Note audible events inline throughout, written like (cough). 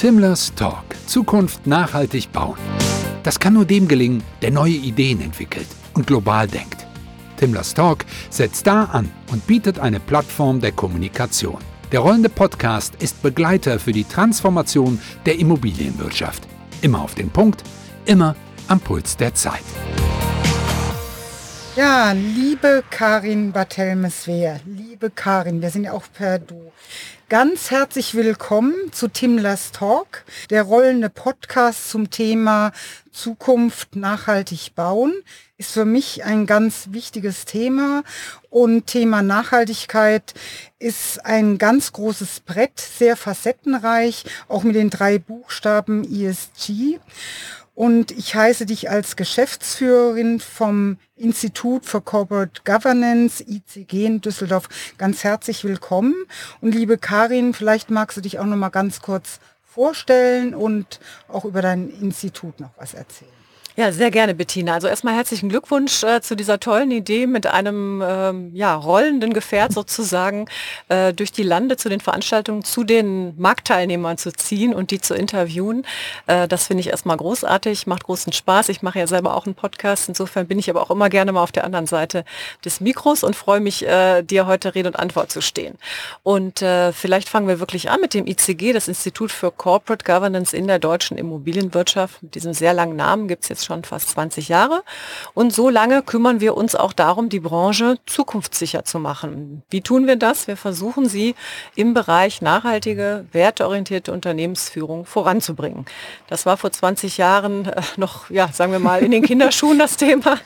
Timlers Talk. Zukunft nachhaltig bauen. Das kann nur dem gelingen, der neue Ideen entwickelt und global denkt. Timlers Talk setzt da an und bietet eine Plattform der Kommunikation. Der rollende Podcast ist Begleiter für die Transformation der Immobilienwirtschaft. Immer auf den Punkt, immer am Puls der Zeit. Ja, liebe Karin Barthelmes-Wehr, liebe Karin, wir sind ja auch per Du. Ganz herzlich willkommen zu Timlers Talk, der rollende Podcast zum Thema Zukunft nachhaltig bauen. Ist für mich ein ganz wichtiges Thema und Thema Nachhaltigkeit ist ein ganz großes Brett, sehr facettenreich, auch mit den drei Buchstaben ESG. Und ich heiße dich als Geschäftsführerin vom Institut for Corporate Governance, ICG in Düsseldorf, ganz herzlich willkommen. Und liebe Karin, vielleicht magst du dich auch noch mal ganz kurz vorstellen und auch über dein Institut noch was erzählen. Ja, sehr gerne, Bettina. Also erstmal herzlichen Glückwunsch äh, zu dieser tollen Idee, mit einem ähm, ja, rollenden Gefährt sozusagen äh, durch die Lande zu den Veranstaltungen, zu den Marktteilnehmern zu ziehen und die zu interviewen. Äh, das finde ich erstmal großartig, macht großen Spaß. Ich mache ja selber auch einen Podcast. Insofern bin ich aber auch immer gerne mal auf der anderen Seite des Mikros und freue mich, äh, dir heute Rede und Antwort zu stehen. Und äh, vielleicht fangen wir wirklich an mit dem ICG, das Institut für Corporate Governance in der deutschen Immobilienwirtschaft. Mit diesem sehr langen Namen gibt es jetzt schon fast 20 Jahre. Und so lange kümmern wir uns auch darum, die Branche zukunftssicher zu machen. Wie tun wir das? Wir versuchen sie im Bereich nachhaltige, werteorientierte Unternehmensführung voranzubringen. Das war vor 20 Jahren äh, noch, ja, sagen wir mal, in den Kinderschuhen das Thema.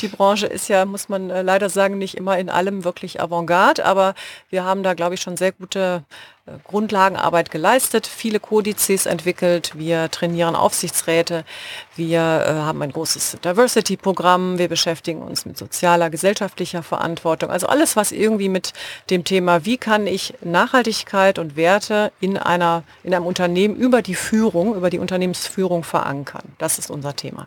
Die Branche ist ja, muss man äh, leider sagen, nicht immer in allem wirklich Avantgarde, aber wir haben da, glaube ich, schon sehr gute Grundlagenarbeit geleistet, viele Kodizes entwickelt, wir trainieren Aufsichtsräte, wir äh, haben ein großes Diversity-Programm, wir beschäftigen uns mit sozialer, gesellschaftlicher Verantwortung, also alles, was irgendwie mit dem Thema, wie kann ich Nachhaltigkeit und Werte in, einer, in einem Unternehmen über die Führung, über die Unternehmensführung verankern. Das ist unser Thema.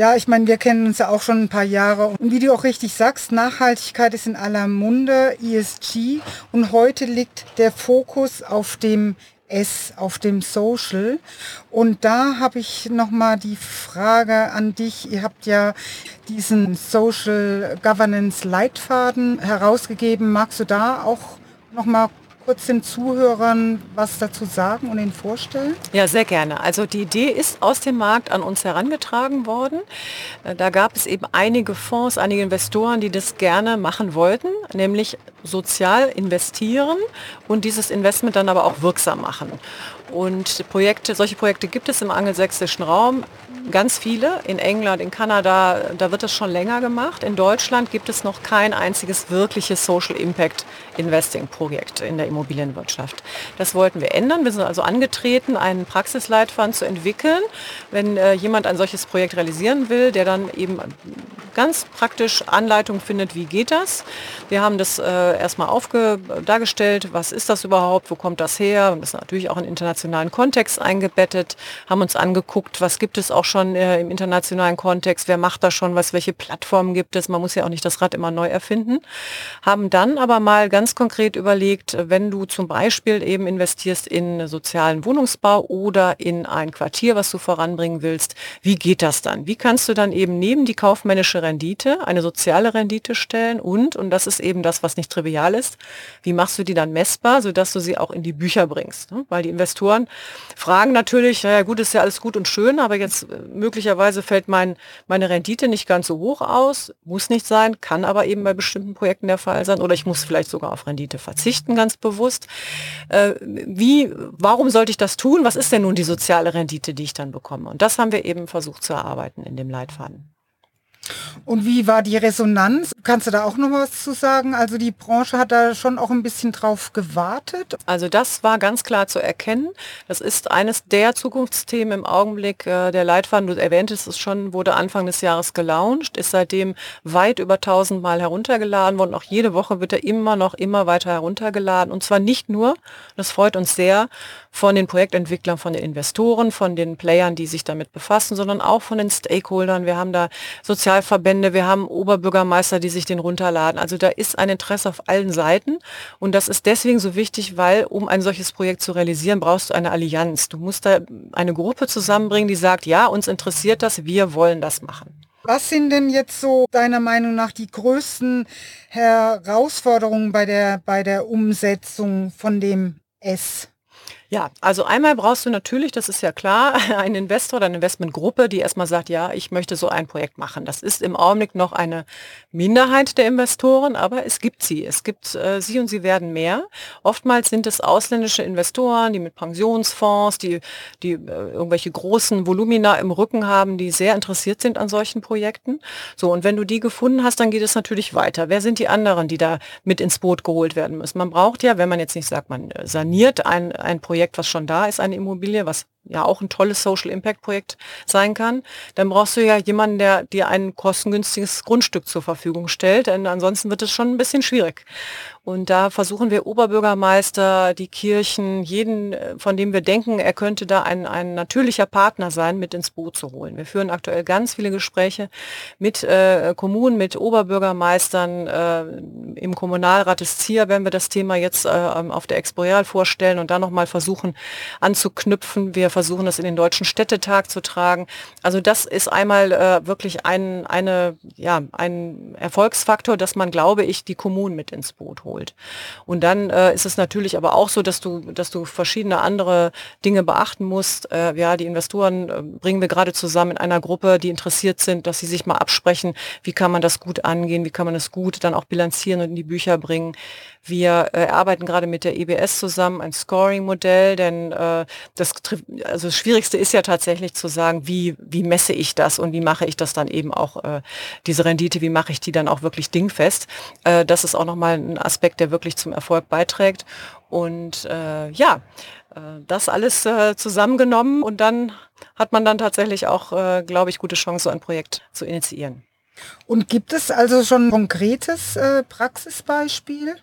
Ja, ich meine, wir kennen uns ja auch schon ein paar Jahre. Und wie du auch richtig sagst, Nachhaltigkeit ist in aller Munde, ESG. Und heute liegt der Fokus auf dem S, auf dem Social. Und da habe ich nochmal die Frage an dich. Ihr habt ja diesen Social Governance Leitfaden herausgegeben. Magst du da auch nochmal kurz den Zuhörern was dazu sagen und ihn vorstellen? Ja, sehr gerne. Also die Idee ist aus dem Markt an uns herangetragen worden. Äh, da gab es eben einige Fonds, einige Investoren, die das gerne machen wollten, nämlich sozial investieren und dieses Investment dann aber auch wirksam machen. Und Projekte, solche Projekte gibt es im angelsächsischen Raum ganz viele. In England, in Kanada, da wird das schon länger gemacht. In Deutschland gibt es noch kein einziges wirkliches Social Impact Investing Projekt in der Immobilienwirtschaft. Das wollten wir ändern. Wir sind also angetreten, einen Praxisleitfaden zu entwickeln, wenn äh, jemand ein solches Projekt realisieren will, der dann eben ganz praktisch Anleitung findet, wie geht das. Wir haben das äh, erstmal aufge dargestellt, was ist das überhaupt, wo kommt das her? Und das ist natürlich auch in internationalen Kontext eingebettet, haben uns angeguckt, was gibt es auch schon äh, im internationalen Kontext, wer macht da schon was, welche Plattformen gibt es, man muss ja auch nicht das Rad immer neu erfinden, haben dann aber mal ganz konkret überlegt, wenn du zum Beispiel eben investierst in sozialen Wohnungsbau oder in ein Quartier, was du voranbringen willst, wie geht das dann? Wie kannst du dann eben neben die kaufmännische Rendite eine soziale Rendite stellen? Und, und das ist eben das, was nicht trivial ist, wie machst du die dann messbar, sodass du sie auch in die Bücher bringst? Ne? Weil die Investoren fragen natürlich, naja gut, ist ja alles gut und schön, aber jetzt äh, möglicherweise fällt mein, meine Rendite nicht ganz so hoch aus, muss nicht sein, kann aber eben bei bestimmten Projekten der Fall sein oder ich muss vielleicht sogar auf Rendite verzichten, ganz bewusst. Äh, wie, warum sollte ich das tun? Was ist denn nun die soziale Rendite, die ich dann bekomme? Und das haben wir eben versucht zu erarbeiten in dem Leitfaden. Und wie war die Resonanz? Kannst du da auch noch was zu sagen? Also die Branche hat da schon auch ein bisschen drauf gewartet. Also das war ganz klar zu erkennen. Das ist eines der Zukunftsthemen im Augenblick. Äh, der Leitfaden, du erwähntest es schon, wurde Anfang des Jahres gelauncht, ist seitdem weit über 1000 Mal heruntergeladen worden. Auch jede Woche wird er immer noch immer weiter heruntergeladen. Und zwar nicht nur, das freut uns sehr, von den Projektentwicklern, von den Investoren, von den Playern, die sich damit befassen, sondern auch von den Stakeholdern. Wir haben da Sozialverbände, wir haben Oberbürgermeister, die sich den runterladen. Also da ist ein Interesse auf allen Seiten und das ist deswegen so wichtig, weil um ein solches Projekt zu realisieren, brauchst du eine Allianz. Du musst da eine Gruppe zusammenbringen, die sagt, ja, uns interessiert das, wir wollen das machen. Was sind denn jetzt so deiner Meinung nach die größten Herausforderungen bei der, bei der Umsetzung von dem S? Ja, also einmal brauchst du natürlich, das ist ja klar, (laughs) einen Investor oder eine Investmentgruppe, die erstmal sagt, ja, ich möchte so ein Projekt machen. Das ist im Augenblick noch eine Minderheit der Investoren, aber es gibt sie. Es gibt äh, sie und sie werden mehr. Oftmals sind es ausländische Investoren, die mit Pensionsfonds, die, die äh, irgendwelche großen Volumina im Rücken haben, die sehr interessiert sind an solchen Projekten. So, und wenn du die gefunden hast, dann geht es natürlich weiter. Wer sind die anderen, die da mit ins Boot geholt werden müssen? Man braucht ja, wenn man jetzt nicht sagt, man äh, saniert ein, ein Projekt, Projekt, was schon da ist, eine Immobilie, was ja auch ein tolles Social Impact Projekt sein kann, dann brauchst du ja jemanden, der dir ein kostengünstiges Grundstück zur Verfügung stellt, denn ansonsten wird es schon ein bisschen schwierig. Und da versuchen wir Oberbürgermeister, die Kirchen, jeden, äh, von dem wir denken, er könnte da ein, ein natürlicher Partner sein, mit ins Boot zu holen. Wir führen aktuell ganz viele Gespräche mit äh, Kommunen, mit Oberbürgermeistern. Äh, Im Kommunalrat des ZIA werden wir das Thema jetzt äh, auf der Exporeal vorstellen und dann nochmal versuchen anzuknüpfen. Wir versuchen das in den Deutschen Städtetag zu tragen. Also das ist einmal äh, wirklich ein, eine, ja, ein Erfolgsfaktor, dass man, glaube ich, die Kommunen mit ins Boot holt. Und dann äh, ist es natürlich aber auch so, dass du, dass du verschiedene andere Dinge beachten musst. Äh, ja, die Investoren äh, bringen wir gerade zusammen in einer Gruppe, die interessiert sind, dass sie sich mal absprechen, wie kann man das gut angehen, wie kann man das gut dann auch bilanzieren und in die Bücher bringen. Wir äh, arbeiten gerade mit der EBS zusammen, ein Scoring-Modell, denn äh, das, also das Schwierigste ist ja tatsächlich zu sagen, wie, wie messe ich das und wie mache ich das dann eben auch, äh, diese Rendite, wie mache ich die dann auch wirklich dingfest. Äh, das ist auch nochmal ein Aspekt, der wirklich zum Erfolg beiträgt. Und äh, ja, äh, das alles äh, zusammengenommen und dann hat man dann tatsächlich auch, äh, glaube ich, gute Chance, so ein Projekt zu initiieren. Und gibt es also schon ein konkretes äh, Praxisbeispiel?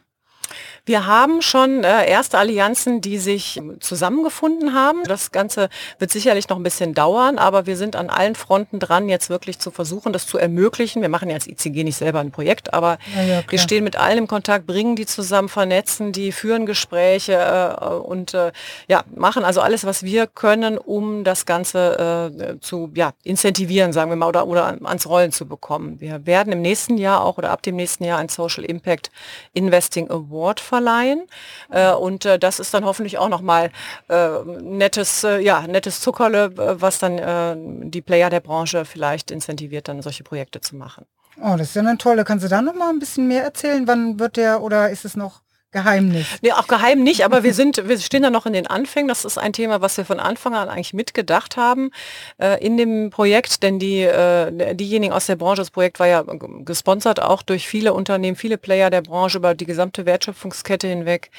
Wir haben schon äh, erste Allianzen, die sich zusammengefunden haben. Das Ganze wird sicherlich noch ein bisschen dauern, aber wir sind an allen Fronten dran, jetzt wirklich zu versuchen, das zu ermöglichen. Wir machen ja als ICG nicht selber ein Projekt, aber ja, ja, wir stehen mit allen im Kontakt, bringen die zusammen, vernetzen die, führen Gespräche äh, und äh, ja, machen also alles, was wir können, um das Ganze äh, zu ja, incentivieren, sagen wir mal, oder, oder ans Rollen zu bekommen. Wir werden im nächsten Jahr auch oder ab dem nächsten Jahr ein Social Impact Investing Award verleihen verleihen. Äh, und äh, das ist dann hoffentlich auch nochmal äh, nettes, äh, ja, nettes Zuckerle, äh, was dann äh, die Player der Branche vielleicht incentiviert, dann solche Projekte zu machen. Oh, das ist ja eine tolle. Kannst du da noch mal ein bisschen mehr erzählen? Wann wird der oder ist es noch Geheimnis. Nee, auch geheim nicht, aber wir sind, wir stehen da noch in den Anfängen. Das ist ein Thema, was wir von Anfang an eigentlich mitgedacht haben äh, in dem Projekt, denn die, äh, diejenigen aus der Branche, das Projekt war ja gesponsert auch durch viele Unternehmen, viele Player der Branche über die gesamte Wertschöpfungskette hinweg.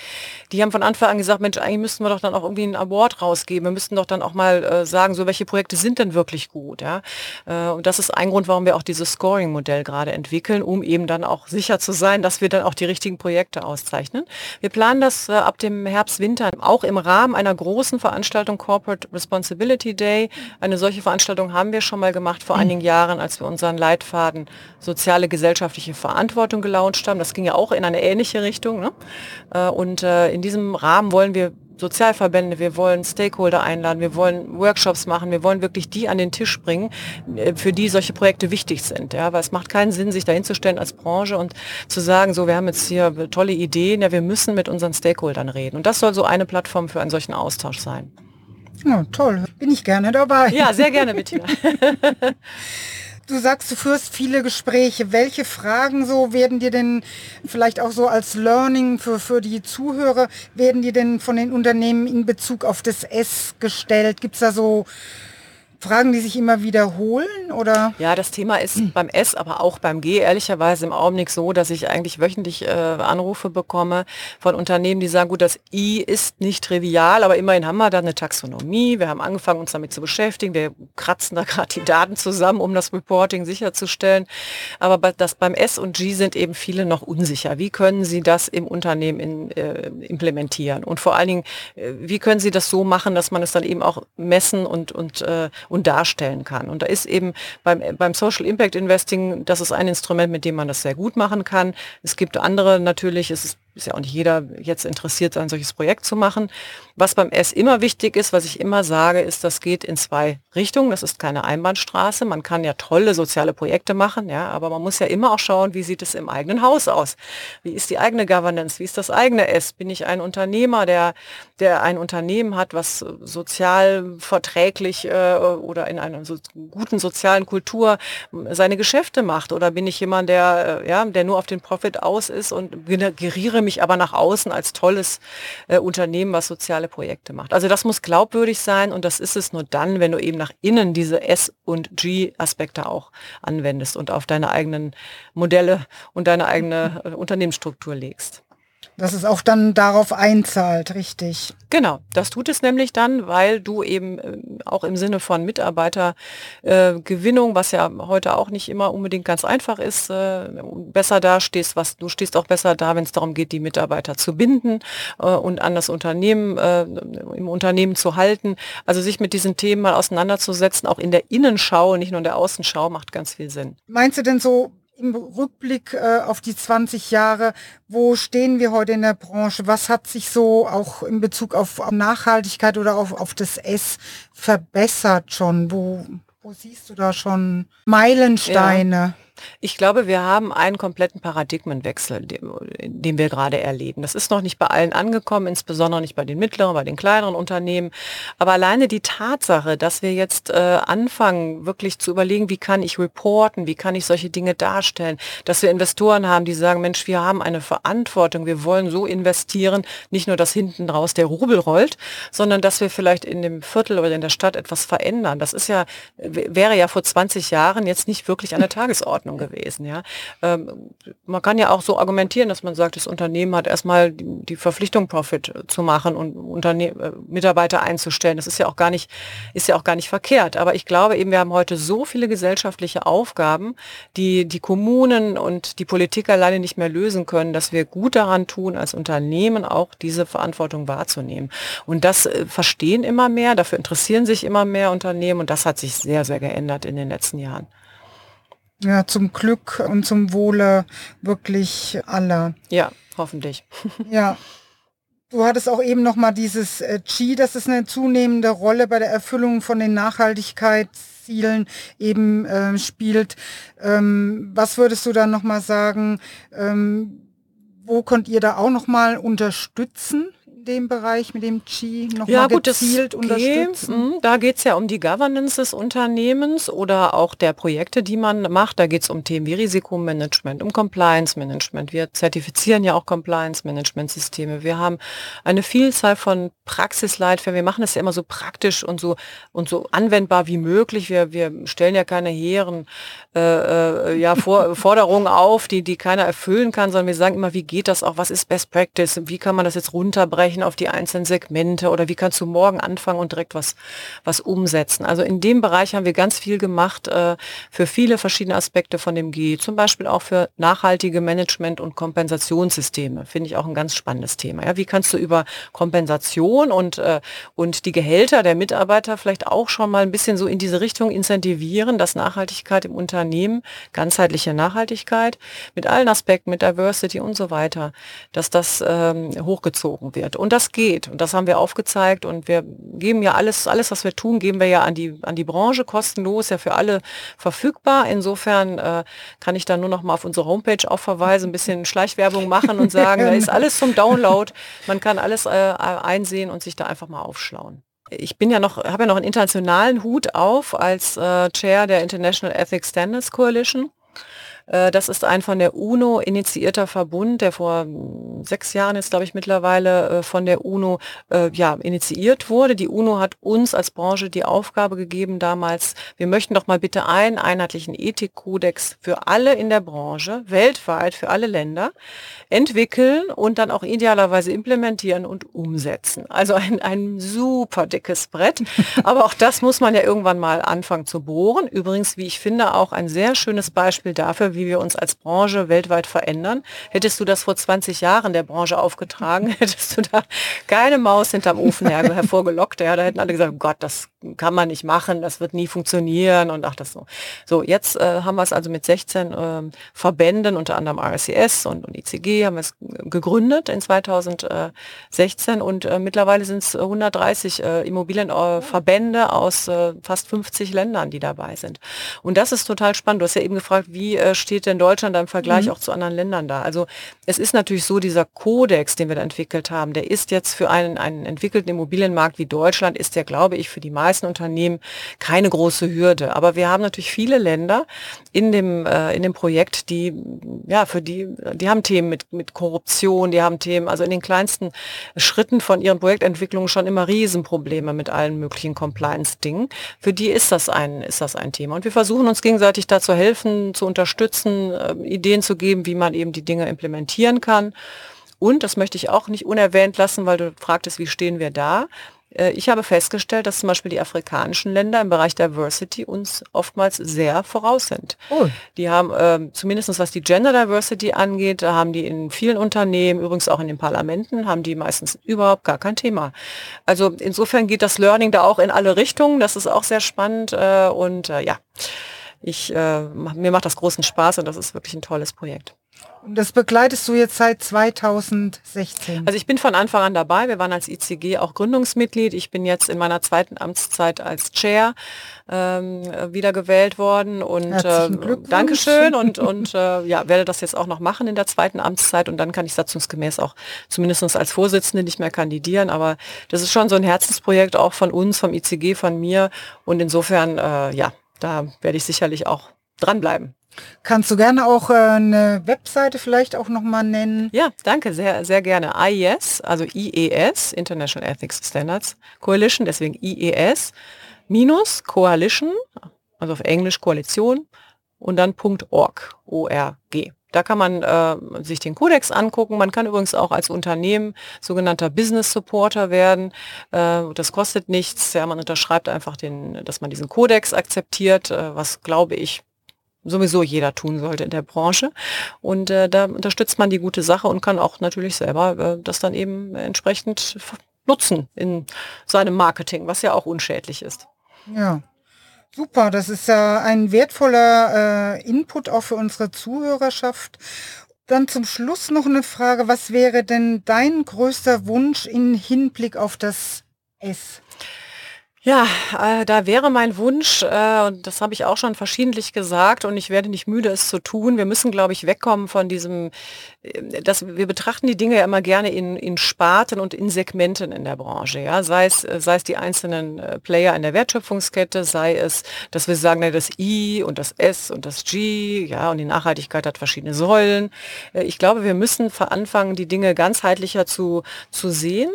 Die haben von Anfang an gesagt, Mensch, eigentlich müssten wir doch dann auch irgendwie einen Award rausgeben. Wir müssten doch dann auch mal äh, sagen, so welche Projekte sind denn wirklich gut. Ja? Äh, und das ist ein Grund, warum wir auch dieses Scoring-Modell gerade entwickeln, um eben dann auch sicher zu sein, dass wir dann auch die richtigen Projekte auszeichnen. Wir planen das äh, ab dem Herbst, Winter auch im Rahmen einer großen Veranstaltung Corporate Responsibility Day. Eine solche Veranstaltung haben wir schon mal gemacht vor mhm. einigen Jahren, als wir unseren Leitfaden soziale gesellschaftliche Verantwortung gelauncht haben. Das ging ja auch in eine ähnliche Richtung. Ne? Äh, und äh, in diesem Rahmen wollen wir Sozialverbände, wir wollen Stakeholder einladen, wir wollen Workshops machen, wir wollen wirklich die an den Tisch bringen, äh, für die solche Projekte wichtig sind. Ja, weil es macht keinen Sinn, sich dahinzustellen als Branche und zu sagen, so, wir haben jetzt hier tolle Ideen, ja, wir müssen mit unseren Stakeholdern reden. Und das soll so eine Plattform für einen solchen Austausch sein. Ja, toll. Bin ich gerne dabei. Ja, sehr gerne, Bettina. (laughs) Du sagst, du führst viele Gespräche. Welche Fragen so werden dir denn vielleicht auch so als Learning für, für die Zuhörer, werden dir denn von den Unternehmen in Bezug auf das S gestellt? Gibt es da so Fragen, die sich immer wiederholen oder? Ja, das Thema ist hm. beim S, aber auch beim G ehrlicherweise im Augenblick so, dass ich eigentlich wöchentlich äh, Anrufe bekomme von Unternehmen, die sagen, gut, das I ist nicht trivial, aber immerhin haben wir da eine Taxonomie. Wir haben angefangen, uns damit zu beschäftigen. Wir kratzen da gerade die Daten zusammen, um das Reporting sicherzustellen. Aber das beim S und G sind eben viele noch unsicher. Wie können sie das im Unternehmen in, äh, implementieren? Und vor allen Dingen, äh, wie können sie das so machen, dass man es dann eben auch messen und, und äh, und darstellen kann. Und da ist eben beim, beim Social Impact Investing, das ist ein Instrument, mit dem man das sehr gut machen kann. Es gibt andere natürlich, es ist ist ja auch nicht jeder jetzt interessiert, ein solches Projekt zu machen. Was beim S immer wichtig ist, was ich immer sage, ist, das geht in zwei Richtungen. Das ist keine Einbahnstraße. Man kann ja tolle soziale Projekte machen, ja, aber man muss ja immer auch schauen, wie sieht es im eigenen Haus aus? Wie ist die eigene Governance? Wie ist das eigene S? Bin ich ein Unternehmer, der, der ein Unternehmen hat, was sozial verträglich äh, oder in einer so guten sozialen Kultur seine Geschäfte macht? Oder bin ich jemand, der, äh, ja, der nur auf den Profit aus ist und generiere mich aber nach außen als tolles äh, Unternehmen, was soziale Projekte macht. Also das muss glaubwürdig sein und das ist es nur dann, wenn du eben nach innen diese S- und G-Aspekte auch anwendest und auf deine eigenen Modelle und deine eigene äh, Unternehmensstruktur legst. Dass es auch dann darauf einzahlt, richtig. Genau, das tut es nämlich dann, weil du eben äh, auch im Sinne von Mitarbeitergewinnung, äh, was ja heute auch nicht immer unbedingt ganz einfach ist, äh, besser dastehst, was du stehst auch besser da, wenn es darum geht, die Mitarbeiter zu binden äh, und an das Unternehmen äh, im Unternehmen zu halten. Also sich mit diesen Themen mal auseinanderzusetzen, auch in der Innenschau, nicht nur in der Außenschau, macht ganz viel Sinn. Meinst du denn so im Rückblick äh, auf die 20 Jahre, wo stehen wir heute in der Branche? Was hat sich so auch in Bezug auf Nachhaltigkeit oder auf, auf das S verbessert schon? Wo, wo siehst du da schon Meilensteine? Ja. Ich glaube, wir haben einen kompletten Paradigmenwechsel, den, den, wir gerade erleben. Das ist noch nicht bei allen angekommen, insbesondere nicht bei den mittleren, bei den kleineren Unternehmen. Aber alleine die Tatsache, dass wir jetzt äh, anfangen, wirklich zu überlegen, wie kann ich reporten, wie kann ich solche Dinge darstellen, dass wir Investoren haben, die sagen, Mensch, wir haben eine Verantwortung, wir wollen so investieren, nicht nur, dass hinten raus der Rubel rollt, sondern dass wir vielleicht in dem Viertel oder in der Stadt etwas verändern. Das ist ja, wäre ja vor 20 Jahren jetzt nicht wirklich an der Tagesordnung. (laughs) Ordnung gewesen. Ja? Ähm, man kann ja auch so argumentieren, dass man sagt, das Unternehmen hat erstmal die, die Verpflichtung, Profit zu machen und Unterne äh, Mitarbeiter einzustellen. Das ist ja auch gar nicht, ist ja auch gar nicht verkehrt. Aber ich glaube eben, wir haben heute so viele gesellschaftliche Aufgaben, die die Kommunen und die Politik alleine nicht mehr lösen können, dass wir gut daran tun, als Unternehmen auch diese Verantwortung wahrzunehmen. Und das äh, verstehen immer mehr, dafür interessieren sich immer mehr Unternehmen und das hat sich sehr, sehr geändert in den letzten Jahren. Ja, zum Glück und zum Wohle wirklich aller. Ja, hoffentlich. (laughs) Ja. Du hattest auch eben noch mal dieses äh, G, das ist eine zunehmende Rolle bei der Erfüllung von den Nachhaltigkeitszielen eben äh, spielt. Ähm, was würdest du dann noch mal sagen? Ähm, wo könnt ihr da auch noch mal unterstützen? Dem Bereich mit dem Qi noch ja, gut, gezielt das, okay. unterstützen? Mhm, da geht es ja um die Governance des Unternehmens oder auch der Projekte, die man macht. Da geht es um Themen wie Risikomanagement, um Compliance Management. Wir zertifizieren ja auch Compliance Management Systeme. Wir haben eine Vielzahl von Praxisleitfäden. Wir machen das ja immer so praktisch und so und so anwendbar wie möglich. Wir, wir stellen ja keine hehren äh, äh, ja, Vor (laughs) Forderungen auf, die, die keiner erfüllen kann, sondern wir sagen immer, wie geht das auch? Was ist Best Practice? Wie kann man das jetzt runterbrechen? Runterbrechen auf die einzelnen Segmente oder wie kannst du morgen anfangen und direkt was, was umsetzen. Also in dem Bereich haben wir ganz viel gemacht äh, für viele verschiedene Aspekte von dem G, zum Beispiel auch für nachhaltige Management- und Kompensationssysteme. Finde ich auch ein ganz spannendes Thema. Ja, wie kannst du über Kompensation und, äh, und die Gehälter der Mitarbeiter vielleicht auch schon mal ein bisschen so in diese Richtung incentivieren, dass Nachhaltigkeit im Unternehmen, ganzheitliche Nachhaltigkeit mit allen Aspekten, mit Diversity und so weiter, dass das ähm, hochgezogen wird. Und das geht. Und das haben wir aufgezeigt. Und wir geben ja alles, alles, was wir tun, geben wir ja an die, an die Branche kostenlos, ja für alle verfügbar. Insofern äh, kann ich da nur noch mal auf unsere Homepage auch verweisen, ein bisschen Schleichwerbung machen und (laughs) sagen, da ist alles zum Download. Man kann alles äh, einsehen und sich da einfach mal aufschlauen ich bin ja noch, habe ja noch einen internationalen Hut auf als äh, Chair der International Ethics Standards Coalition. Äh, das ist ein von der UNO initiierter Verbund, der vor hm, sechs Jahren jetzt, glaube ich, mittlerweile äh, von der UNO äh, ja, initiiert wurde. Die UNO hat uns als Branche die Aufgabe gegeben damals, wir möchten doch mal bitte einen einheitlichen Ethikkodex für alle in der Branche, weltweit, für alle Länder, entwickeln und dann auch idealerweise implementieren und umsetzen. Also ein, ein super dickes Brett. Aber auch das muss man ja irgendwann mal anfangen zu bohren. Übrigens, wie ich finde, auch ein sehr schönes Beispiel dafür, wie wir uns als Branche weltweit verändern. Hättest du das vor 20 Jahren der Branche aufgetragen, (laughs) hättest du da keine Maus hinterm Ofen her hervorgelockt. Ja, da hätten alle gesagt, Gott, das kann man nicht machen, das wird nie funktionieren und ach das so. So, jetzt äh, haben wir es also mit 16 äh, Verbänden, unter anderem RCS und, und ICG, haben wir es gegründet in 2016 und äh, mittlerweile sind es 130 äh, Immobilienverbände aus äh, fast 50 Ländern, die dabei sind. Und das ist total spannend. Du hast ja eben gefragt, wie äh, steht denn Deutschland da im Vergleich mhm. auch zu anderen Ländern da? Also es ist natürlich so, dieser Kodex, den wir da entwickelt haben, der ist jetzt für einen, einen entwickelten Immobilienmarkt wie Deutschland, ist der, glaube ich, für die meisten Unternehmen keine große Hürde. Aber wir haben natürlich viele Länder in dem, äh, in dem Projekt, die, ja, für die, die haben Themen mit, mit Korruption, die haben Themen, also in den kleinsten Schritten von ihren Projektentwicklungen schon immer Riesenprobleme mit allen möglichen Compliance-Dingen. Für die ist das ein, ist das ein Thema. Und wir versuchen uns gegenseitig da zu helfen, zu unterstützen, äh, Ideen zu geben, wie man eben die Dinge implementieren kann. Und, das möchte ich auch nicht unerwähnt lassen, weil du fragtest, wie stehen wir da? Äh, ich habe festgestellt, dass zum Beispiel die afrikanischen Länder im Bereich Diversity uns oftmals sehr voraus sind. Oh. Die haben äh, zumindest was die Gender Diversity angeht, da haben die in vielen Unternehmen, übrigens auch in den Parlamenten, haben die meistens überhaupt gar kein Thema. Also insofern geht das Learning da auch in alle Richtungen. Das ist auch sehr spannend äh, und äh, ja, ich, äh, mir macht das großen Spaß und das ist wirklich ein tolles Projekt. Und das begleitest du jetzt seit 2016? Also ich bin von Anfang an dabei. Wir waren als ICG auch Gründungsmitglied. Ich bin jetzt in meiner zweiten Amtszeit als Chair ähm, wiedergewählt worden und äh, Dankeschön und, (laughs) und äh, ja, werde das jetzt auch noch machen in der zweiten Amtszeit und dann kann ich satzungsgemäß auch zumindest als Vorsitzende nicht mehr kandidieren. Aber das ist schon so ein Herzensprojekt auch von uns, vom ICG, von mir und insofern, äh, ja, da werde ich sicherlich auch dranbleiben. Kannst du gerne auch äh, eine Webseite vielleicht auch nochmal nennen? Ja, danke, sehr, sehr gerne. IES, also IES, International Ethics Standards Coalition, deswegen IES, minus Coalition, also auf Englisch Koalition, und dann .org, O-R-G. Da kann man äh, sich den Kodex angucken. Man kann übrigens auch als Unternehmen sogenannter Business Supporter werden. Äh, das kostet nichts. Ja, man unterschreibt einfach den, dass man diesen Kodex akzeptiert, äh, was glaube ich sowieso jeder tun sollte in der Branche. Und äh, da unterstützt man die gute Sache und kann auch natürlich selber äh, das dann eben entsprechend nutzen in seinem Marketing, was ja auch unschädlich ist. Ja. Super, das ist ja ein wertvoller äh, Input auch für unsere Zuhörerschaft. Dann zum Schluss noch eine Frage, was wäre denn dein größter Wunsch in Hinblick auf das S? Ja, äh, da wäre mein Wunsch, äh, und das habe ich auch schon verschiedentlich gesagt, und ich werde nicht müde, es zu tun. Wir müssen, glaube ich, wegkommen von diesem, dass wir betrachten die Dinge ja immer gerne in, in Sparten und in Segmenten in der Branche. Ja? Sei, es, äh, sei es die einzelnen äh, Player in der Wertschöpfungskette, sei es, dass wir sagen, das I und das S und das G, ja, und die Nachhaltigkeit hat verschiedene Säulen. Äh, ich glaube, wir müssen anfangen, die Dinge ganzheitlicher zu, zu sehen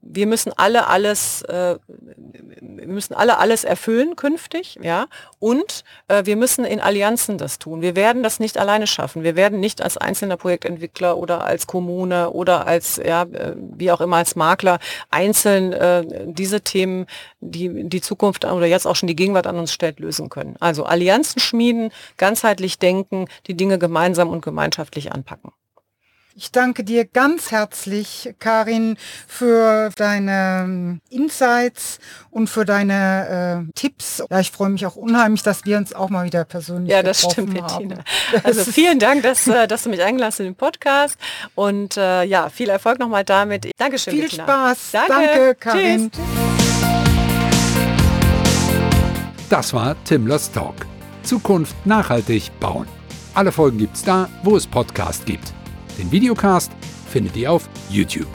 wir müssen alle alles, äh, wir müssen alle alles erfüllen künftig, ja, und äh, wir müssen in Allianzen das tun. Wir werden das nicht alleine schaffen. Wir werden nicht als einzelner Projektentwickler oder als Kommune oder als, ja, wie auch immer als Makler einzeln äh, diese Themen, die die Zukunft oder jetzt auch schon die Gegenwart an uns stellt, lösen können. Also Allianzen schmieden, ganzheitlich denken, die Dinge gemeinsam und gemeinschaftlich anpacken. Ich danke dir ganz herzlich, Karin, für deine ähm, Insights und für deine äh, Tipps. Ja, ich freue mich auch unheimlich, dass wir uns auch mal wieder persönlich Ja, das stimmt, Bettina. (laughs) Also vielen Dank, dass, äh, dass du mich eingelassen hast in den Podcast und äh, ja, viel Erfolg nochmal damit. Dankeschön, Viel Bettina. Spaß. Danke, Danke Karin. Tschüss. Das war Timlers Talk. Zukunft nachhaltig bauen. Alle Folgen gibt's da, wo es Podcast gibt. Den Videocast findet ihr auf YouTube.